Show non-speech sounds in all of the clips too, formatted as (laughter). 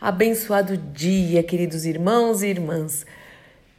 Abençoado dia, queridos irmãos e irmãs.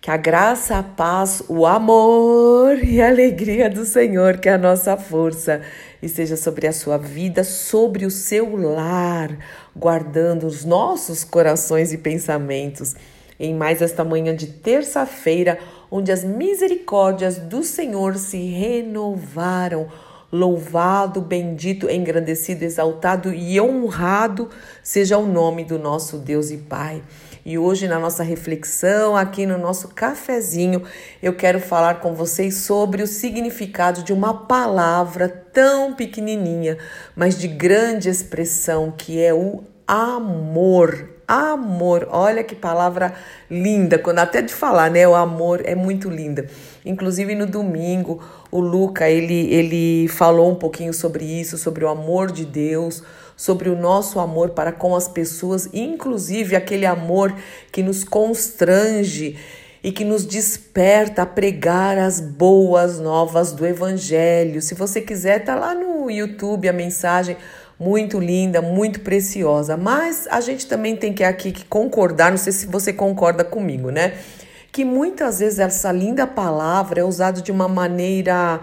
Que a graça, a paz, o amor e a alegria do Senhor, que é a nossa força, esteja sobre a sua vida, sobre o seu lar, guardando os nossos corações e pensamentos. Em mais esta manhã de terça-feira, onde as misericórdias do Senhor se renovaram Louvado, bendito, engrandecido, exaltado e honrado seja o nome do nosso Deus e Pai. E hoje, na nossa reflexão, aqui no nosso cafezinho, eu quero falar com vocês sobre o significado de uma palavra tão pequenininha, mas de grande expressão, que é o amor. Amor, olha que palavra linda, quando até de falar, né? O amor é muito linda. Inclusive no domingo, o Luca, ele, ele falou um pouquinho sobre isso, sobre o amor de Deus, sobre o nosso amor para com as pessoas, inclusive aquele amor que nos constrange e que nos desperta a pregar as boas novas do evangelho. Se você quiser, tá lá no YouTube a mensagem muito linda, muito preciosa. Mas a gente também tem que aqui que concordar, não sei se você concorda comigo, né? Que muitas vezes essa linda palavra é usada de uma maneira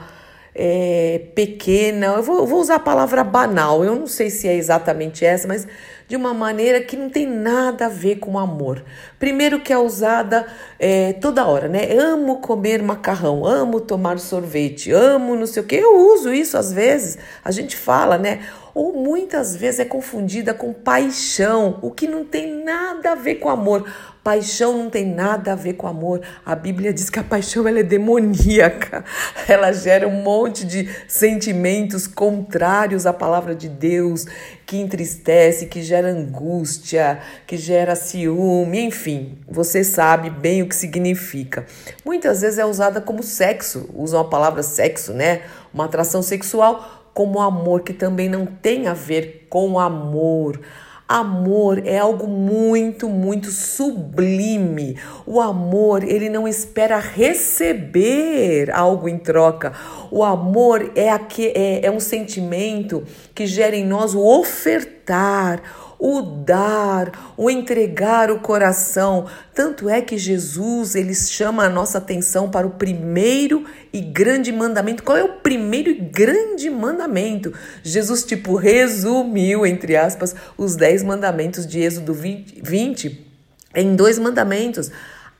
é, pequena, eu vou, eu vou, usar a palavra banal, eu não sei se é exatamente essa, mas de uma maneira que não tem nada a ver com amor. Primeiro que é usada é, toda hora, né? Amo comer macarrão, amo tomar sorvete, amo não sei o que. Eu uso isso às vezes, a gente fala, né? Ou muitas vezes é confundida com paixão, o que não tem nada a ver com amor. Paixão não tem nada a ver com amor. A Bíblia diz que a paixão ela é demoníaca. (laughs) Ela gera um monte de sentimentos contrários à palavra de Deus, que entristece, que gera angústia, que gera ciúme, enfim. Você sabe bem o que significa. Muitas vezes é usada como sexo, usam a palavra sexo, né? Uma atração sexual como amor, que também não tem a ver com amor. Amor é algo muito, muito sublime. O amor, ele não espera receber algo em troca. O amor é, aqui, é, é um sentimento que gera em nós o ofertar, o dar, o entregar o coração. Tanto é que Jesus, ele chama a nossa atenção para o primeiro e grande mandamento. Qual é o primeiro e grande mandamento? Jesus, tipo, resumiu, entre aspas, os dez mandamentos de Êxodo 20, 20 em dois mandamentos.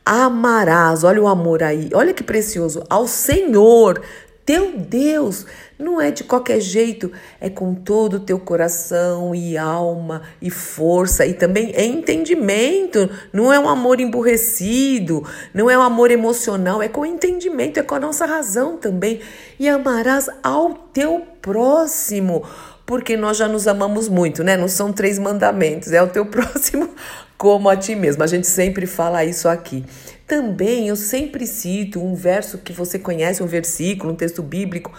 Amarás, olha o amor aí, olha que precioso, ao Senhor teu Deus não é de qualquer jeito, é com todo o teu coração e alma e força e também é entendimento, não é um amor emburrecido, não é um amor emocional, é com entendimento, é com a nossa razão também. E amarás ao teu próximo, porque nós já nos amamos muito, né? Não são três mandamentos, é o teu (laughs) próximo como a ti mesmo. A gente sempre fala isso aqui. Também eu sempre cito um verso que você conhece, um versículo, um texto bíblico,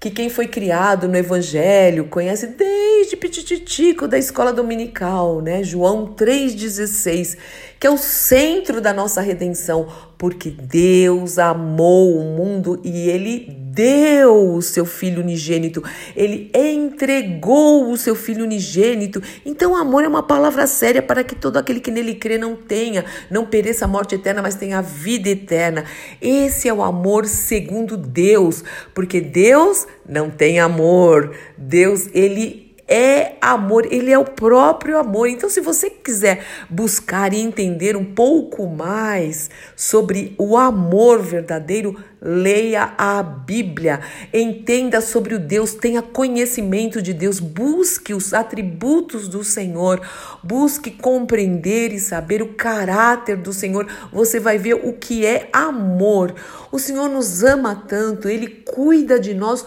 que quem foi criado no Evangelho conhece desde pitititico da escola dominical, né? João 3,16, que é o centro da nossa redenção, porque Deus amou o mundo e ele deu o seu filho unigênito, ele entregou o seu filho unigênito. Então, amor é uma palavra séria para que todo aquele que nele crê não tenha, não pereça a morte eterna, mas tenha a vida eterna. Esse é o amor segundo Deus, porque Deus não tem amor. Deus, ele é amor, ele é o próprio amor. Então, se você quiser buscar e entender um pouco mais sobre o amor verdadeiro, leia a Bíblia, entenda sobre o Deus, tenha conhecimento de Deus, busque os atributos do Senhor, busque compreender e saber o caráter do Senhor. Você vai ver o que é amor. O Senhor nos ama tanto, ele cuida de nós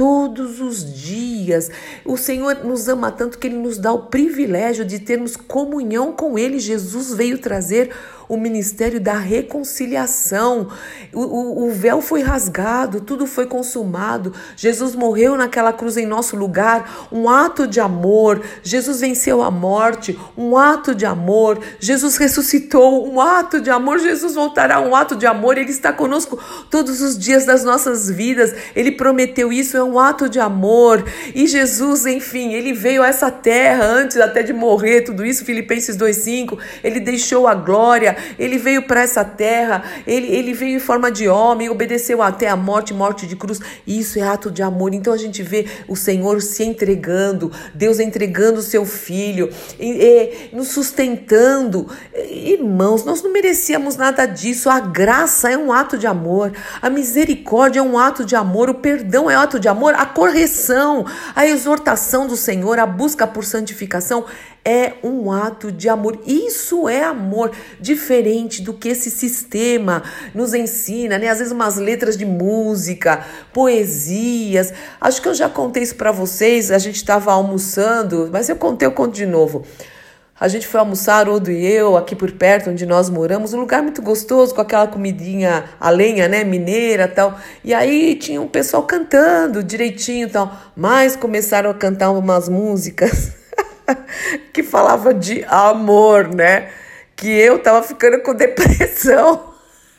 todos os dias. O Senhor nos ama tanto que Ele nos dá o privilégio de termos comunhão com Ele. Jesus veio trazer o ministério da reconciliação. O, o, o, véu foi rasgado, tudo foi consumado. Jesus morreu naquela cruz em nosso lugar, um ato de amor. Jesus venceu a morte, um ato de amor. Jesus ressuscitou, um ato de amor. Jesus voltará, um ato de amor. Ele está conosco todos os dias das nossas vidas. Ele prometeu isso, é um ato de amor. E Jesus, enfim, ele veio a essa terra antes até de morrer, tudo isso, Filipenses 2,5. Ele deixou a glória, ele veio para essa terra, ele, ele veio em forma de homem, obedeceu até a morte morte de cruz. Isso é ato de amor. Então a gente vê o Senhor se entregando, Deus entregando o seu filho, e, e, nos sustentando. Irmãos, nós não merecíamos nada disso. A graça é um ato de amor, a misericórdia é um ato de amor, o perdão é um ato de amor, a correção, a exortação do Senhor, a busca por santificação é um ato de amor. Isso é amor, diferente do que esse sistema nos ensina, né? Às vezes umas letras de música, poesias. Acho que eu já contei isso para vocês. A gente estava almoçando, mas eu contei, eu conto de novo. A gente foi almoçar, Odo e eu, aqui por perto, onde nós moramos, um lugar muito gostoso, com aquela comidinha a lenha, né, mineira tal. E aí tinha um pessoal cantando direitinho tal. Mas começaram a cantar umas músicas (laughs) (laughs) que falava de amor, né? Que eu tava ficando com depressão.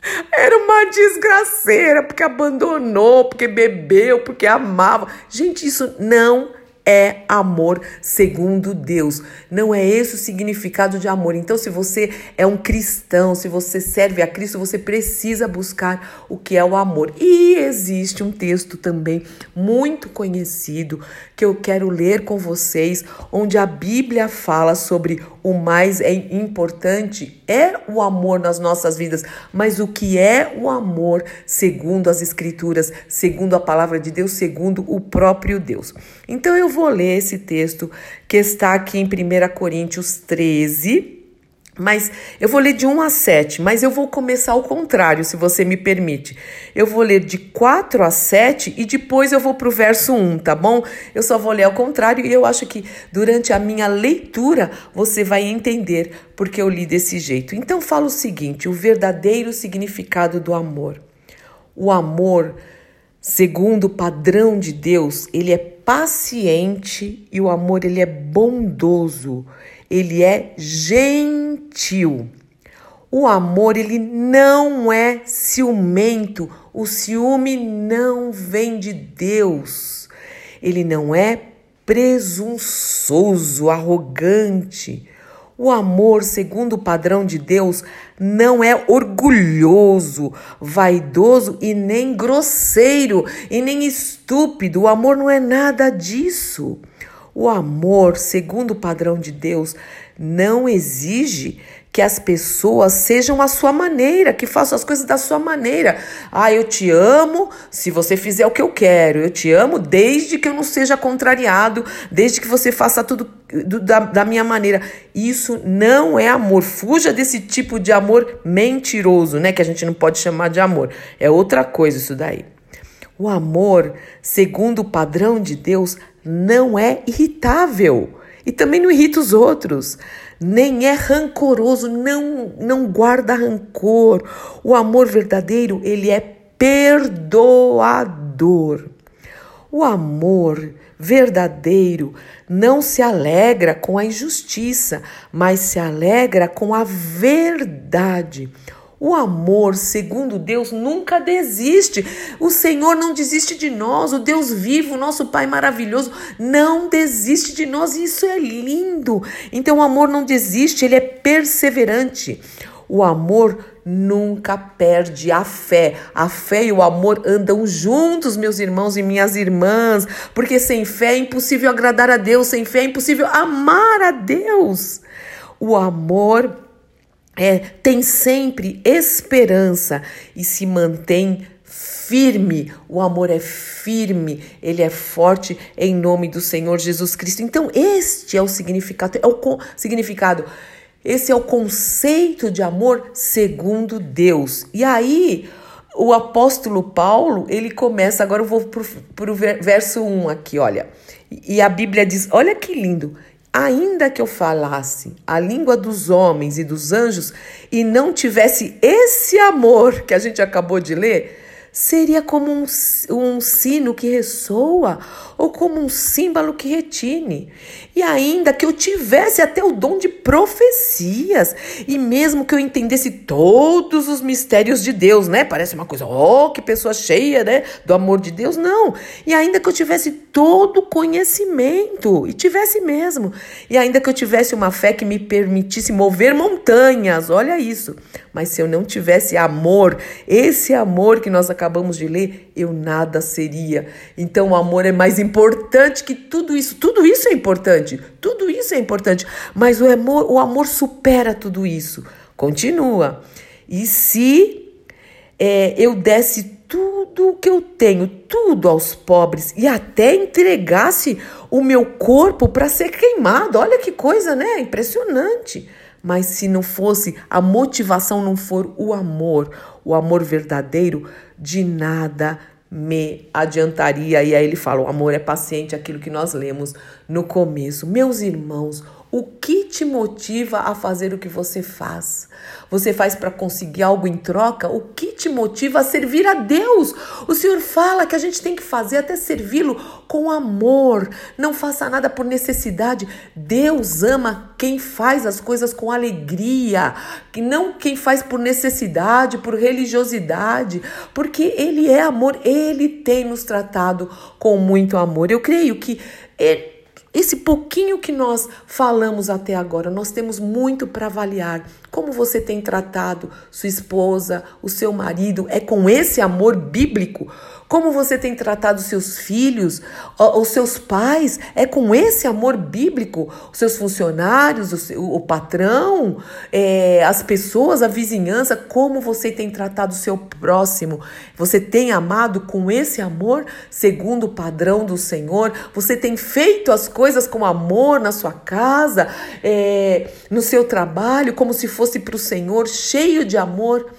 (laughs) Era uma desgraceira, porque abandonou, porque bebeu, porque amava. Gente, isso não é amor segundo Deus. Não é esse o significado de amor. Então, se você é um cristão, se você serve a Cristo, você precisa buscar o que é o amor. E existe um texto também muito conhecido que eu quero ler com vocês, onde a Bíblia fala sobre o mais é importante é o amor nas nossas vidas, mas o que é o amor segundo as escrituras, segundo a palavra de Deus, segundo o próprio Deus. Então eu vou ler esse texto que está aqui em 1 Coríntios 13, mas eu vou ler de 1 a 7, mas eu vou começar ao contrário, se você me permite. Eu vou ler de 4 a 7 e depois eu vou para o verso 1, tá bom? Eu só vou ler ao contrário e eu acho que durante a minha leitura você vai entender porque eu li desse jeito. Então fala o seguinte: o verdadeiro significado do amor. O amor, segundo o padrão de Deus, ele é paciente e o amor ele é bondoso ele é gentil. O amor, ele não é ciumento. O ciúme não vem de Deus. Ele não é presunçoso, arrogante. O amor, segundo o padrão de Deus, não é orgulhoso, vaidoso e nem grosseiro e nem estúpido. O amor não é nada disso. O amor, segundo o padrão de Deus, não exige que as pessoas sejam a sua maneira, que façam as coisas da sua maneira. Ah, eu te amo se você fizer o que eu quero. Eu te amo desde que eu não seja contrariado, desde que você faça tudo do, da, da minha maneira. Isso não é amor. Fuja desse tipo de amor mentiroso, né? Que a gente não pode chamar de amor. É outra coisa isso daí. O amor, segundo o padrão de Deus, não é irritável e também não irrita os outros, nem é rancoroso, não não guarda rancor. O amor verdadeiro, ele é perdoador. O amor verdadeiro não se alegra com a injustiça, mas se alegra com a verdade. O amor, segundo Deus, nunca desiste. O Senhor não desiste de nós. O Deus vivo, nosso Pai maravilhoso, não desiste de nós. E isso é lindo. Então, o amor não desiste, ele é perseverante. O amor nunca perde a fé. A fé e o amor andam juntos, meus irmãos e minhas irmãs, porque sem fé é impossível agradar a Deus, sem fé é impossível amar a Deus. O amor é, tem sempre esperança e se mantém firme. O amor é firme, ele é forte em nome do Senhor Jesus Cristo. Então, este é o significado, é o significado. Esse é o conceito de amor segundo Deus. E aí, o apóstolo Paulo, ele começa, agora eu vou para o verso 1 aqui, olha. E a Bíblia diz: olha que lindo. Ainda que eu falasse a língua dos homens e dos anjos e não tivesse esse amor que a gente acabou de ler, seria como um, um sino que ressoa ou como um símbolo que retine. E ainda que eu tivesse até o dom de profecias, e mesmo que eu entendesse todos os mistérios de Deus, né? Parece uma coisa, oh, que pessoa cheia, né? Do amor de Deus, não. E ainda que eu tivesse todo conhecimento, e tivesse mesmo, e ainda que eu tivesse uma fé que me permitisse mover montanhas, olha isso. Mas se eu não tivesse amor, esse amor que nós acabamos de ler, eu nada seria. Então o amor é mais importante que tudo isso. Tudo isso é importante. Tudo isso é importante. Mas o amor, o amor supera tudo isso. Continua. E se é, eu desse tudo o que eu tenho, tudo aos pobres e até entregasse o meu corpo para ser queimado. Olha que coisa, né? Impressionante. Mas se não fosse a motivação, não for o amor, o amor verdadeiro, de nada me adiantaria. E aí ele fala: o amor é paciente, aquilo que nós lemos no começo. Meus irmãos, o que te motiva a fazer o que você faz? Você faz para conseguir algo em troca? O que te motiva a servir a Deus? O Senhor fala que a gente tem que fazer até servi-lo com amor. Não faça nada por necessidade. Deus ama quem faz as coisas com alegria, que não quem faz por necessidade, por religiosidade, porque ele é amor, ele tem nos tratado com muito amor. Eu creio que ele esse pouquinho que nós falamos até agora, nós temos muito para avaliar. Como você tem tratado sua esposa, o seu marido? É com esse amor bíblico? Como você tem tratado seus filhos, os seus pais? É com esse amor bíblico? Os seus funcionários, o, seu, o patrão, é, as pessoas, a vizinhança? Como você tem tratado o seu próximo? Você tem amado com esse amor, segundo o padrão do Senhor? Você tem feito as coisas com amor na sua casa, é, no seu trabalho, como se fosse para o Senhor, cheio de amor?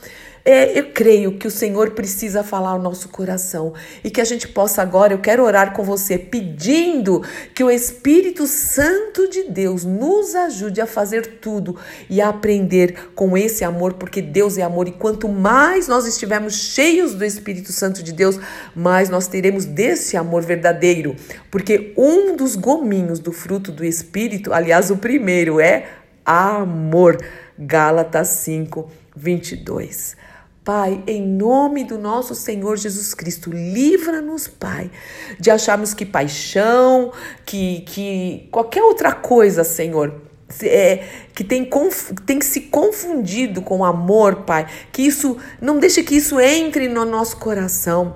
É, eu creio que o Senhor precisa falar ao nosso coração e que a gente possa agora, eu quero orar com você, pedindo que o Espírito Santo de Deus nos ajude a fazer tudo e a aprender com esse amor, porque Deus é amor e quanto mais nós estivermos cheios do Espírito Santo de Deus, mais nós teremos desse amor verdadeiro, porque um dos gominhos do fruto do Espírito, aliás, o primeiro é amor. Gálatas 5, 22. Pai, em nome do nosso Senhor Jesus Cristo, livra-nos, Pai, de acharmos que paixão, que, que qualquer outra coisa, Senhor, é, que tem, tem se confundido com amor, Pai, que isso, não deixe que isso entre no nosso coração.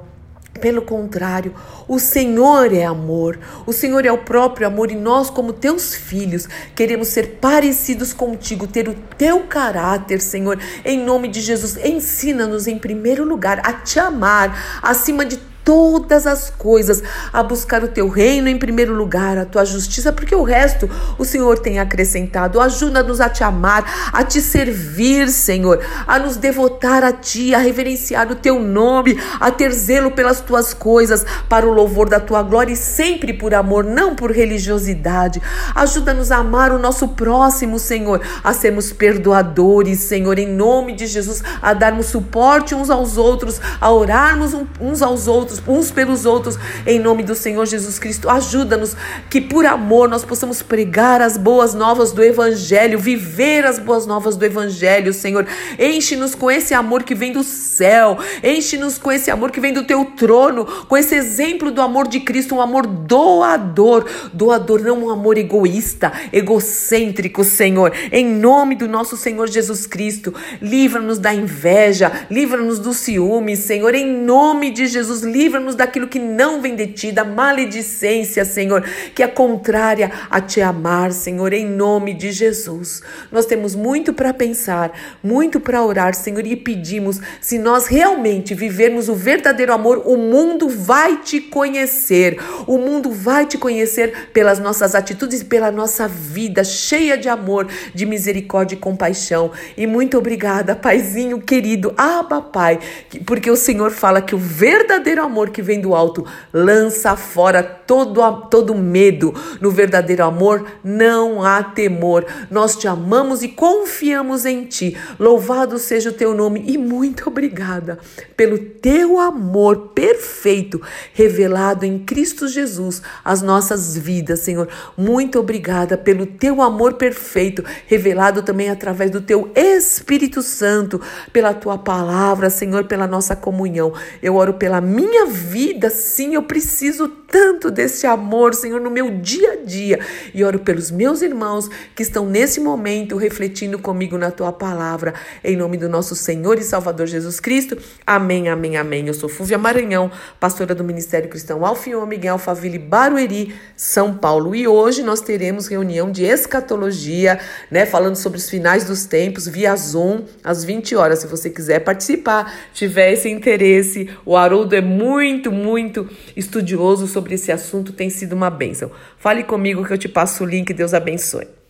Pelo contrário, o Senhor é amor, o Senhor é o próprio amor e nós, como teus filhos, queremos ser parecidos contigo, ter o teu caráter, Senhor. Em nome de Jesus, ensina-nos em primeiro lugar a te amar acima de todas as coisas, a buscar o teu reino em primeiro lugar, a tua justiça, porque o resto o Senhor tem acrescentado. Ajuda-nos a te amar, a te servir, Senhor, a nos devotar a ti, a reverenciar o teu nome, a ter zelo pelas tuas coisas, para o louvor da tua glória e sempre por amor, não por religiosidade. Ajuda-nos a amar o nosso próximo, Senhor, a sermos perdoadores, Senhor, em nome de Jesus, a darmos suporte uns aos outros, a orarmos uns aos outros uns pelos outros, em nome do Senhor Jesus Cristo. Ajuda-nos que por amor nós possamos pregar as boas novas do Evangelho, viver as boas novas do Evangelho, Senhor. Enche-nos com esse amor que vem do céu, enche-nos com esse amor que vem do teu trono, com esse exemplo do amor de Cristo, um amor doador, doador, não um amor egoísta, egocêntrico, Senhor. Em nome do nosso Senhor Jesus Cristo, livra-nos da inveja, livra-nos do ciúme, Senhor, em nome de Jesus, livra livra-nos daquilo que não vem de ti, da maledicência, Senhor, que é contrária a te amar, Senhor, em nome de Jesus. Nós temos muito para pensar, muito para orar, Senhor, e pedimos, se nós realmente vivermos o verdadeiro amor, o mundo vai te conhecer. O mundo vai te conhecer pelas nossas atitudes, pela nossa vida cheia de amor, de misericórdia e compaixão. E muito obrigada, Paizinho querido, Abba Pai, porque o Senhor fala que o verdadeiro amor amor que vem do alto lança fora todo, todo medo. No verdadeiro amor não há temor. Nós te amamos e confiamos em ti. Louvado seja o teu nome e muito obrigada pelo teu amor perfeito revelado em Cristo Jesus às nossas vidas, Senhor. Muito obrigada pelo teu amor perfeito revelado também através do teu Espírito Santo, pela tua palavra, Senhor, pela nossa comunhão. Eu oro pela minha vida, sim, eu preciso tanto desse amor, Senhor, no meu dia a dia. E oro pelos meus irmãos que estão nesse momento refletindo comigo na tua palavra. Em nome do nosso Senhor e Salvador Jesus Cristo. Amém, amém, amém. Eu sou Fúvia Maranhão, pastora do Ministério Cristão Alfiô Miguel Alfaville Barueri, São Paulo. E hoje nós teremos reunião de escatologia, né, falando sobre os finais dos tempos via Zoom às 20 horas. Se você quiser participar, tiver esse interesse, o Haroldo é muito, muito estudioso sobre esse assunto, tem sido uma bênção. Fale comigo que eu te passo o link. Deus abençoe.